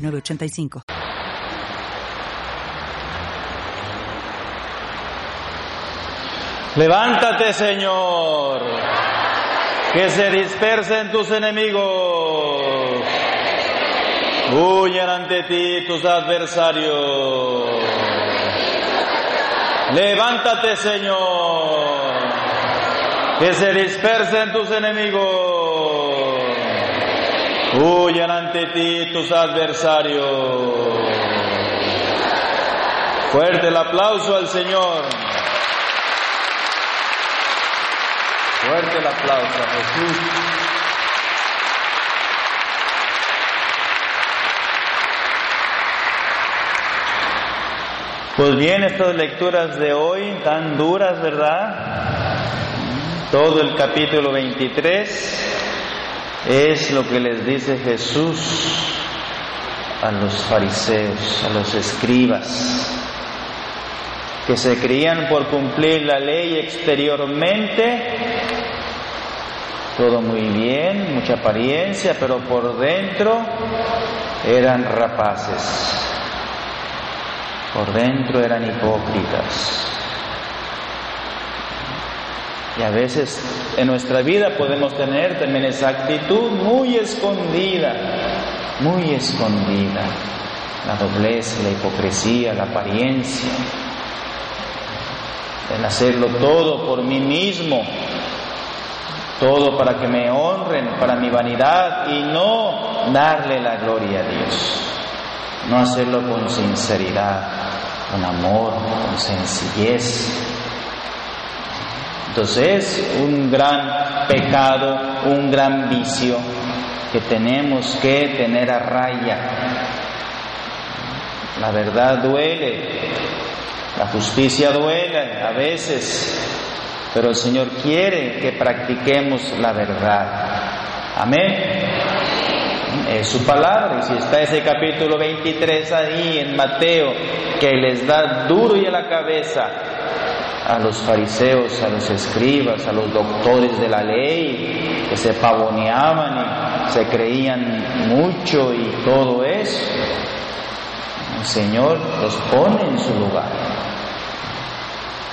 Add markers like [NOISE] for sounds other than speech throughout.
985. Levántate, Señor, que se dispersen tus enemigos, huyan ante ti tus adversarios. Levántate, Señor, que se dispersen tus enemigos huyan ante ti tus adversarios. Fuerte el aplauso al Señor. Fuerte el aplauso a Jesús. Pues bien, estas lecturas de hoy tan duras, ¿verdad? Todo el capítulo 23 es lo que les dice Jesús a los fariseos, a los escribas, que se creían por cumplir la ley exteriormente, todo muy bien, mucha apariencia, pero por dentro eran rapaces, por dentro eran hipócritas. Y a veces en nuestra vida podemos tener también esa actitud muy escondida, muy escondida. La doblez, la hipocresía, la apariencia. En hacerlo todo por mí mismo, todo para que me honren, para mi vanidad y no darle la gloria a Dios. No hacerlo con sinceridad, con amor, con sencillez, entonces es un gran pecado, un gran vicio que tenemos que tener a raya. La verdad duele, la justicia duele a veces, pero el Señor quiere que practiquemos la verdad. Amén. Es su palabra, y si está ese capítulo 23 ahí en Mateo, que les da duro y a la cabeza, a los fariseos, a los escribas, a los doctores de la ley, que se pavoneaban y se creían mucho y todo eso. El Señor los pone en su lugar.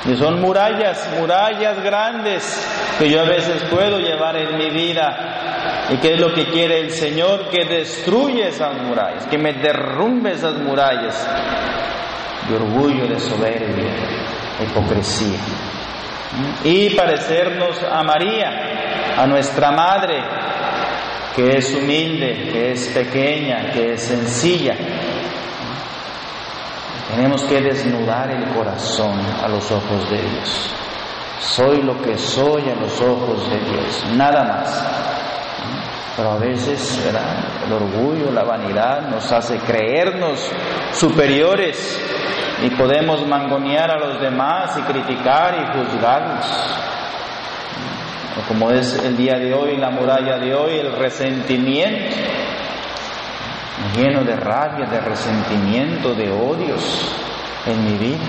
Y son murallas, murallas grandes que yo a veces puedo llevar en mi vida. ¿Y qué es lo que quiere el Señor? Que destruya esas murallas, que me derrumbe esas murallas de orgullo, de soberbia, hipocresía. Y parecernos a María, a nuestra madre, que es humilde, que es pequeña, que es sencilla. Tenemos que desnudar el corazón a los ojos de Dios. Soy lo que soy a los ojos de Dios, nada más. Pero a veces el orgullo, la vanidad nos hace creernos superiores y podemos mangonear a los demás y criticar y juzgarlos. Como es el día de hoy, la muralla de hoy, el resentimiento, lleno de rabia, de resentimiento, de odios en mi vida.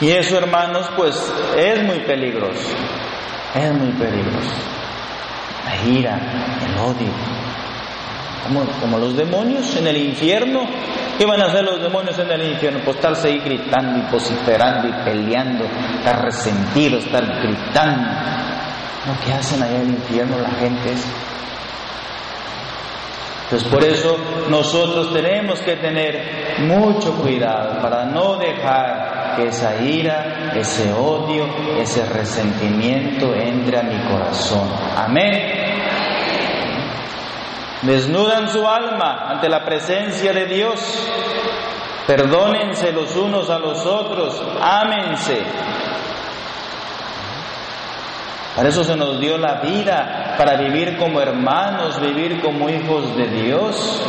Y eso, hermanos, pues es muy peligroso, es muy peligroso. La ira, el odio, como, como los demonios en el infierno ¿Qué van a hacer los demonios en el infierno? Pues estarse ahí gritando y vociferando y peleando, estar resentidos, estar gritando. Lo que hacen allá en el infierno la gente es. Entonces por eso nosotros tenemos que tener mucho cuidado para no dejar que esa ira, ese odio, ese resentimiento entre a mi corazón. Amén desnudan su alma ante la presencia de Dios, perdónense los unos a los otros, ámense. Para eso se nos dio la vida, para vivir como hermanos, vivir como hijos de Dios.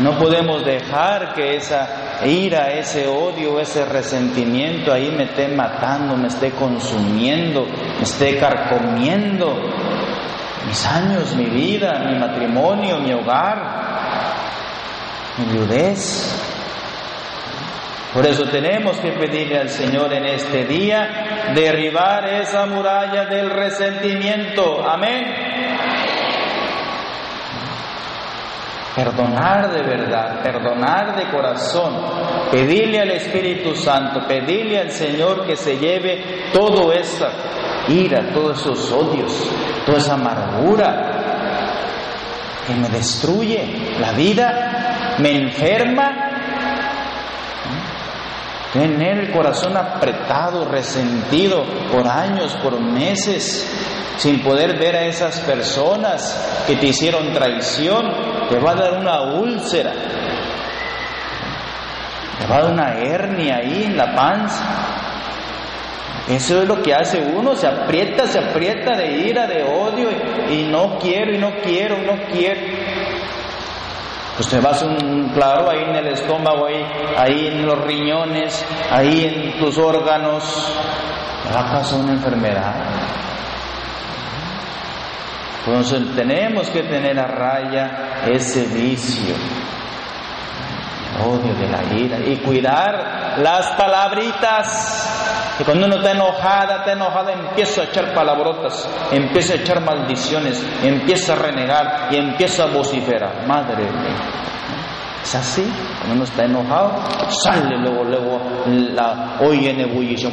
No podemos dejar que esa ira, ese odio, ese resentimiento ahí me esté matando, me esté consumiendo, me esté carcomiendo mis años, mi vida, mi matrimonio, mi hogar, mi viudez. Por eso tenemos que pedirle al Señor en este día derribar esa muralla del resentimiento. Amén. Perdonar de verdad, perdonar de corazón, pedirle al Espíritu Santo, pedirle al Señor que se lleve toda esa ira, todos esos odios, toda esa amargura que me destruye la vida, me enferma. Tener el corazón apretado, resentido por años, por meses, sin poder ver a esas personas que te hicieron traición, te va a dar una úlcera, te va a dar una hernia ahí en la panza. Eso es lo que hace uno, se aprieta, se aprieta de ira, de odio y, no quiero y no quiero, no quiero. Pues te vas un claro ahí en el estómago, ahí, ahí en los riñones, ahí en tus órganos, va a una enfermedad. Entonces tenemos que tener a raya ese vicio, odio de la ira y cuidar las palabritas. Y cuando uno está enojada, está enojada, empieza a echar palabrotas, empieza a echar maldiciones, empieza a renegar y empieza a vociferar. Madre mía. Es así, cuando uno está enojado, sale luego, luego la oye en ebullición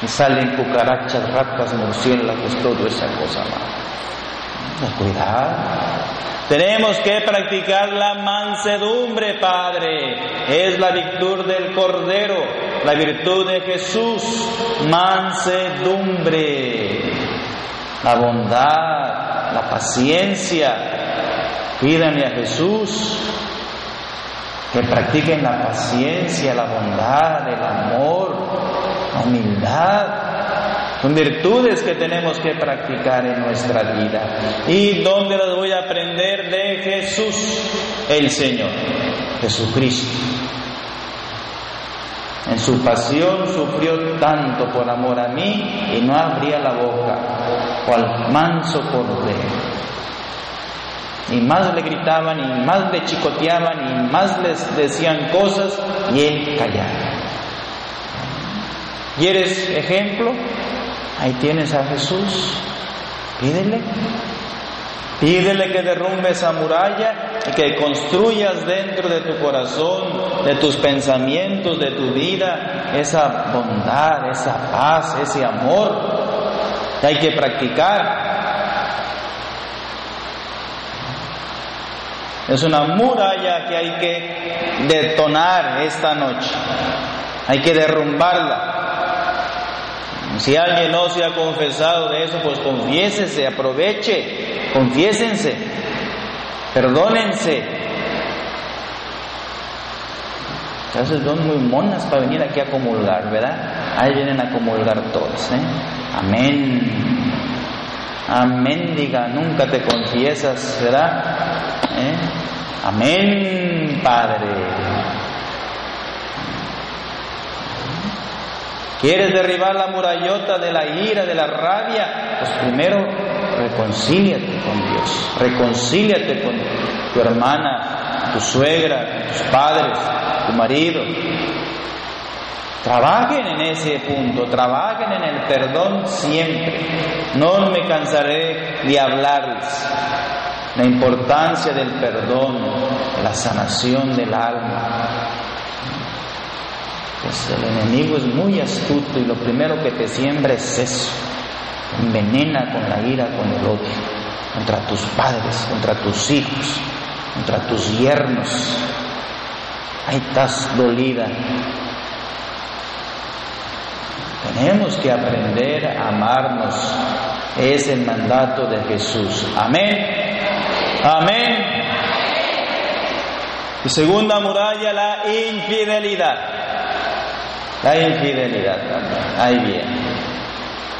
y salen cucarachas, ratas, murciélagos, todo esa cosa. Cuidado. Tenemos que practicar la mansedumbre, Padre. Es la virtud del Cordero, la virtud de Jesús. Mansedumbre. La bondad, la paciencia. Pídanle a Jesús que practiquen la paciencia, la bondad, el amor, humildad. Son virtudes que tenemos que practicar en nuestra vida. ¿Y dónde las voy a aprender? De Jesús, el Señor, Jesucristo. En su pasión sufrió tanto por amor a mí y no abría la boca, cual manso cordero. Y más le gritaban, y más le chicoteaban, y más les decían cosas, y él callaba. ¿Quieres ejemplo? Ahí tienes a Jesús. Pídele. Pídele que derrumbe esa muralla y que construyas dentro de tu corazón, de tus pensamientos, de tu vida, esa bondad, esa paz, ese amor que hay que practicar. Es una muralla que hay que detonar esta noche. Hay que derrumbarla. Si alguien no se ha confesado de eso, pues confiésese, aproveche, confiésense, perdónense. Entonces son muy monas para venir aquí a comulgar, ¿verdad? Ahí vienen a comulgar todos, ¿eh? Amén. Amén, diga, nunca te confiesas, ¿verdad? ¿Eh? Amén, Padre. ¿Quieres derribar la murallota de la ira, de la rabia? Pues primero reconcíliate con Dios, reconcíliate con tu hermana, tu suegra, tus padres, tu marido. Trabajen en ese punto, trabajen en el perdón siempre. No me cansaré de hablarles la importancia del perdón, la sanación del alma, pues el enemigo es muy astuto y lo primero que te siembra es eso. Envenena con la ira, con el odio, contra tus padres, contra tus hijos, contra tus yernos. Ahí estás dolida. Tenemos que aprender a amarnos. Es el mandato de Jesús. Amén. Amén. Y segunda muralla, la infidelidad. La infidelidad también, ahí viene.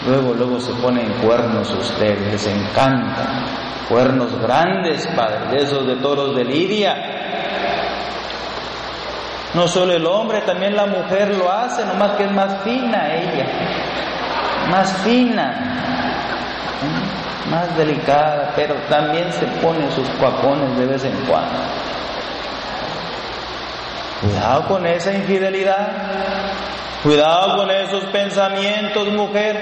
Luego, luego se ponen cuernos ustedes, les encanta. Cuernos grandes, Padre, de esos de toros de Lidia. No solo el hombre, también la mujer lo hace, nomás que es más fina ella, más fina, más delicada, pero también se pone sus cuacones de vez en cuando. Cuidado con esa infidelidad. Cuidado con esos pensamientos, mujer.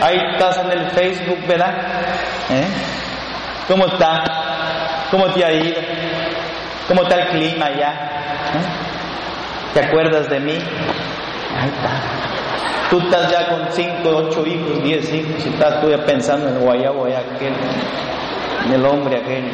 Ahí estás en el Facebook, ¿verdad? ¿Eh? ¿Cómo está? ¿Cómo te ha ido? ¿Cómo está el clima allá? ¿Eh? ¿Te acuerdas de mí? Ahí está. Tú estás ya con cinco, ocho hijos, diez hijos y estás tú ya pensando en el guayabo aquel, en el hombre aquel.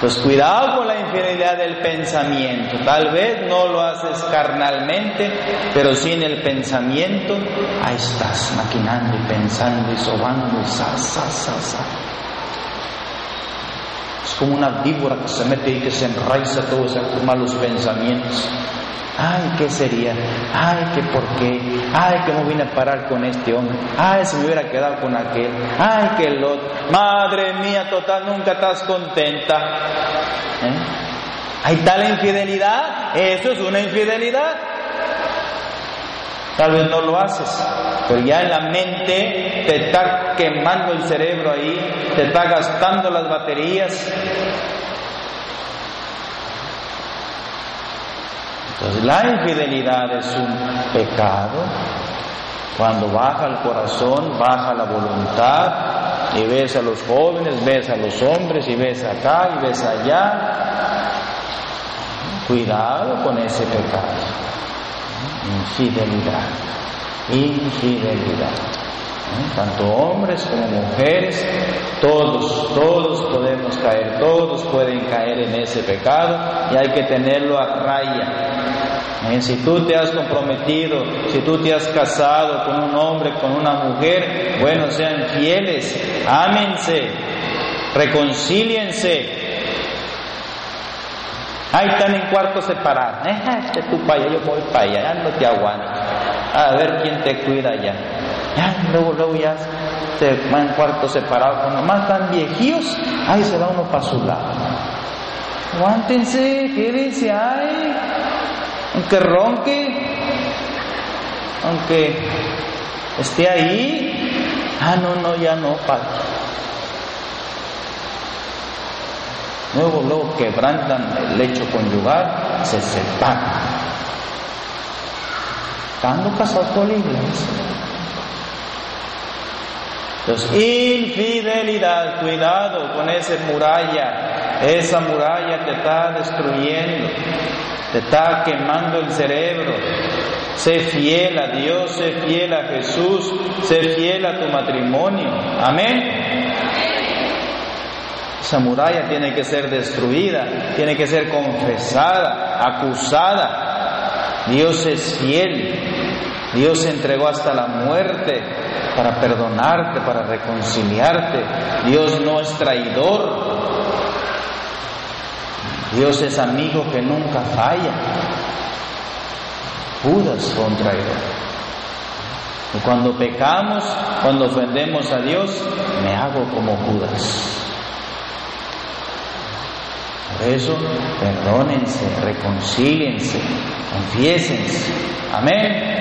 Pues cuidado con la infidelidad del pensamiento. Tal vez no lo haces carnalmente, pero sí en el pensamiento, ahí estás maquinando y pensando y sobando y sa, sa, sa, sa. Es como una víbora que se mete y que se enraiza todos esos malos pensamientos. Ay, ¿qué sería? Ay, ¿qué por qué? Ay, que no vine a parar con este hombre. Ay, si me hubiera quedado con aquel. Ay, que el. Madre mía, total, nunca estás contenta. ¿Eh? Hay tal infidelidad. Eso es una infidelidad. Tal vez no lo haces, pero ya en la mente te está quemando el cerebro ahí, te está gastando las baterías. Entonces la infidelidad es un pecado. Cuando baja el corazón, baja la voluntad y ves a los jóvenes, ves a los hombres y ves acá y ves allá. Cuidado con ese pecado. Infidelidad. Infidelidad tanto hombres como mujeres, todos, todos podemos caer, todos pueden caer en ese pecado y hay que tenerlo a raya. Si tú te has comprometido, si tú te has casado con un hombre, con una mujer, bueno, sean fieles, ámense, reconcíliense. Ahí están en cuartos separados. [LAUGHS] Eh, este tú para allá, yo voy para allá, ya no te aguanto. A ver quién te cuida ya. Ya, luego, luego ya se van en cuartos separados. Cuando más están viejíos, ahí se va uno para su lado. Aguántense, quédense ahí. Aunque ronque, aunque esté ahí. Ah, no, no, ya no, padre. Luego, luego quebrantan el lecho conyugal, se separan. Estando casados por la iglesia. Entonces, infidelidad, cuidado con esa muralla. Esa muralla te está destruyendo, te está quemando el cerebro. Sé fiel a Dios, sé fiel a Jesús, sé fiel a tu matrimonio. Amén. Esa muralla tiene que ser destruida, tiene que ser confesada, acusada. Dios es fiel. Dios se entregó hasta la muerte para perdonarte, para reconciliarte. Dios no es traidor. Dios es amigo que nunca falla. Judas fue un traidor. Y cuando pecamos, cuando ofendemos a Dios, me hago como Judas. Por eso, perdónense, reconcíliense, confiésense. Amén.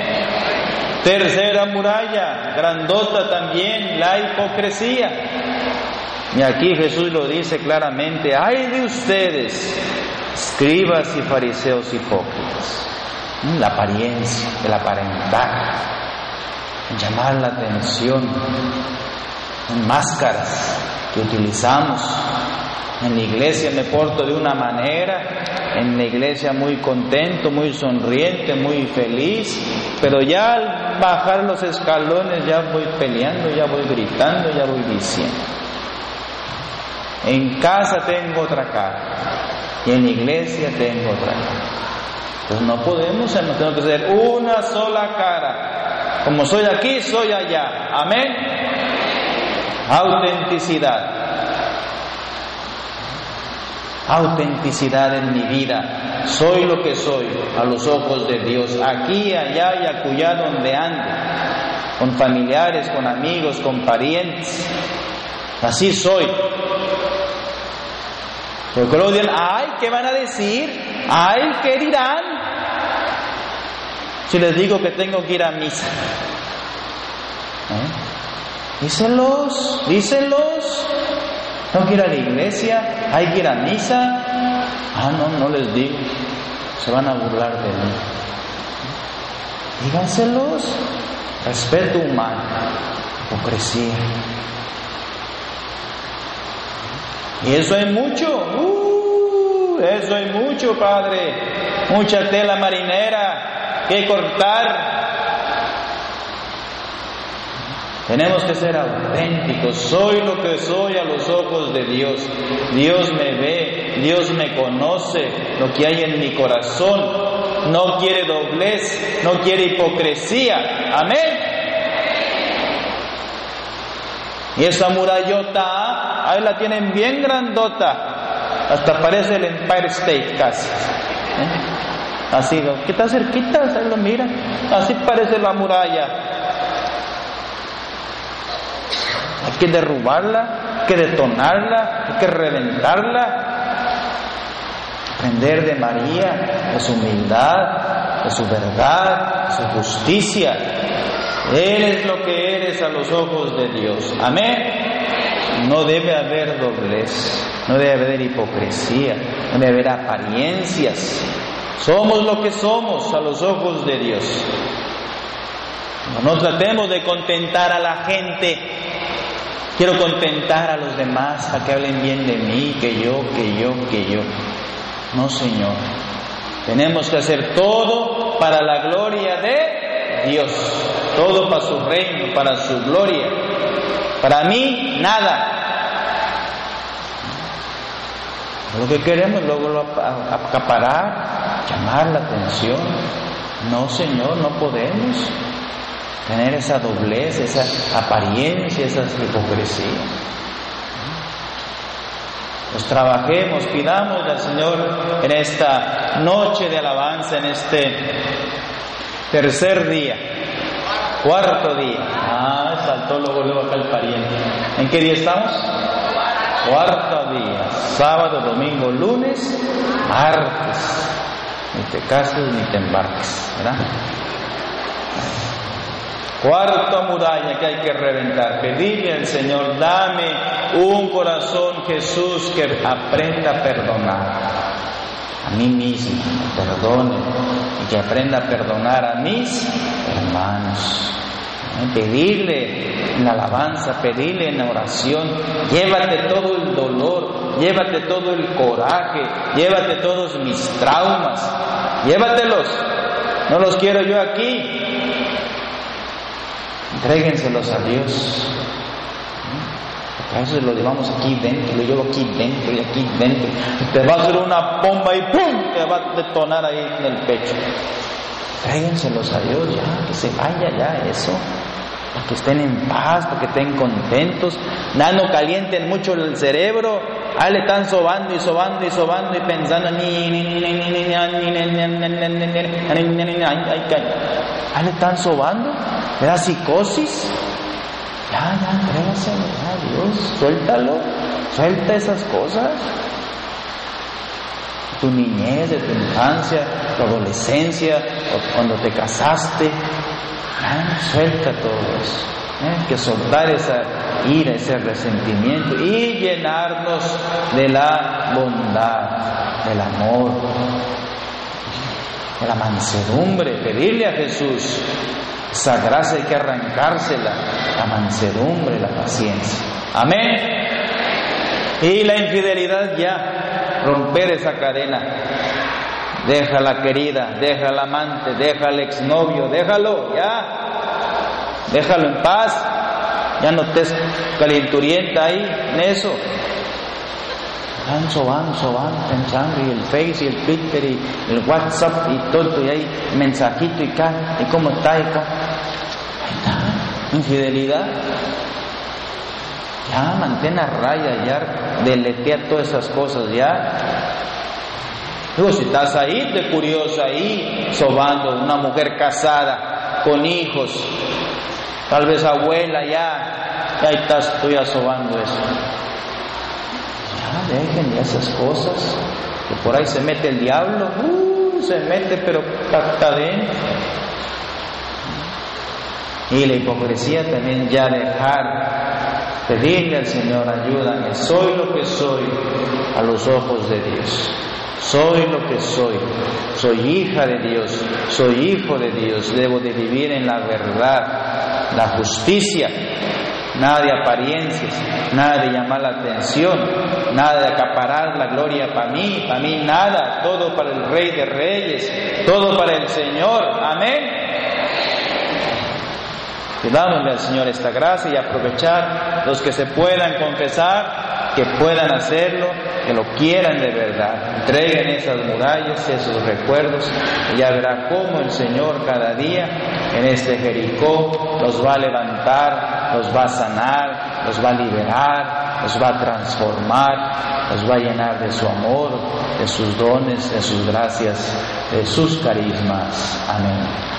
Tercera muralla, grandota también, la hipocresía. Y aquí Jesús lo dice claramente, ay de ustedes, escribas y fariseos hipócritas. La apariencia, el aparentar, llamar la atención, máscaras que utilizamos. En la iglesia me porto de una manera, en la iglesia muy contento, muy sonriente, muy feliz, pero ya al bajar los escalones ya voy peleando, ya voy gritando, ya voy diciendo. En casa tengo otra cara y en la iglesia tengo otra cara. Pues no podemos, tenemos que ser una sola cara. Como soy aquí, soy allá. Amén. Autenticidad autenticidad en mi vida. Soy lo que soy a los ojos de Dios, aquí, allá y acullá donde ando, con familiares, con amigos, con parientes. Así soy. Porque luego dirán, ay, ¿qué van a decir? Ay, ¿qué dirán? Si les digo que tengo que ir a misa. Díselos, díselos. Tengo que ir a la iglesia, hay que ir a misa. Ah, no, no les digo. Se van a burlar de mí. Díganselos. Respeto humano, hipocresía. Y eso hay mucho, uh, eso hay mucho, Padre. Mucha tela marinera que cortar. Tenemos que ser auténticos. Soy lo que soy a los ojos de Dios. Dios me ve, Dios me conoce lo que hay en mi corazón. No quiere doblez, no quiere hipocresía. Amén. Y esa murallota, ahí la tienen bien grandota, hasta parece el Empire State casi. ¿eh? Así, que está cerquita, ahí lo miran, así parece la muralla. Hay que derrubarla, hay que detonarla, hay que reventarla. Aprender de María, de su humildad, de su verdad, de su justicia, Eres lo que eres a los ojos de Dios. Amén. No debe haber doblez, no debe haber hipocresía, no debe haber apariencias. Somos lo que somos a los ojos de Dios. No tratemos de contentar a la gente. Quiero contentar a los demás a que hablen bien de mí, que yo, que yo, que yo. No, Señor. Tenemos que hacer todo para la gloria de Dios todo para su reino, para su gloria. Para mí, nada. Lo que queremos luego acaparar, llamar la atención. No, Señor, no podemos tener esa doblez, esa apariencia, esa hipocresía. Pues trabajemos, pidamos al Señor en esta noche de alabanza, en este tercer día Cuarto día. Ah, saltó luego, luego acá el pariente. ¿En qué día estamos? Cuarto día. Sábado, domingo, lunes, martes. Ni te cases ni te embarques, ¿verdad? Cuarta muralla que hay que reventar. Pedirle al Señor, dame un corazón, Jesús, que aprenda a perdonar a mí mismo, perdone y que aprenda a perdonar a mis hermanos. Pedirle en alabanza, pedirle en oración, llévate todo el dolor, llévate todo el coraje, llévate todos mis traumas, llévatelos, no los quiero yo aquí, entréguenselos a Dios. Veces lo llevamos aquí dentro, lo llevo aquí dentro y aquí dentro. Te va a hacer una bomba y ¡pum! Te va a detonar ahí en el pecho. Tráiganselos a Dios ya, que se vaya ya eso. Para que estén en paz, para que estén contentos. Nada, no calienten mucho el cerebro. Ahí le están sobando y sobando y sobando y pensando. Ahí le están sobando. ¿Le da psicosis? Ya, ya, Dios, suéltalo, suelta esas cosas. Tu niñez, de tu infancia, tu adolescencia, cuando te casaste, suelta todo eso. ¿eh? Que soltar esa ira, ese resentimiento y llenarnos de la bondad, del amor, de la mansedumbre, pedirle a Jesús esa gracia hay que arrancársela, la mansedumbre, la paciencia. Amén. Y la infidelidad ya, romper esa cadena. Déjala querida, déjala amante, déjala exnovio, déjalo ya. Déjalo en paz. Ya no estés calenturienta ahí en eso van sobando, sobando, pensando, y el Face, y el Twitter, y el WhatsApp, y todo, y hay mensajito, y acá, y cómo está, y acá. Ahí está, infidelidad. Ya, mantén a raya, ya, deletea todas esas cosas, ya. Luego, si estás ahí, de curioso, ahí, sobando, una mujer casada, con hijos, tal vez abuela, ya, ahí estás tú ya sobando eso. Ya, dejen esas cosas, que por ahí se mete el diablo, uh, se mete pero hasta adentro. Y la hipocresía también ya dejar, pedirle al Señor, ayúdame, soy lo que soy a los ojos de Dios. Soy lo que soy, soy hija de Dios, soy hijo de Dios, debo de vivir en la verdad, la justicia, nada de apariencias, nada de llamar la atención, nada de acaparar la gloria para mí, para mí nada, todo para el Rey de Reyes, todo para el Señor, amén. Pidámosle al Señor esta gracia y aprovechar los que se puedan confesar, que puedan hacerlo, que lo quieran de verdad. Entreguen esas murallas, esos recuerdos, y ya verá cómo el Señor cada día en este Jericó los va a levantar, los va a sanar, los va a liberar, los va a transformar, los va a llenar de su amor, de sus dones, de sus gracias, de sus carismas. Amén.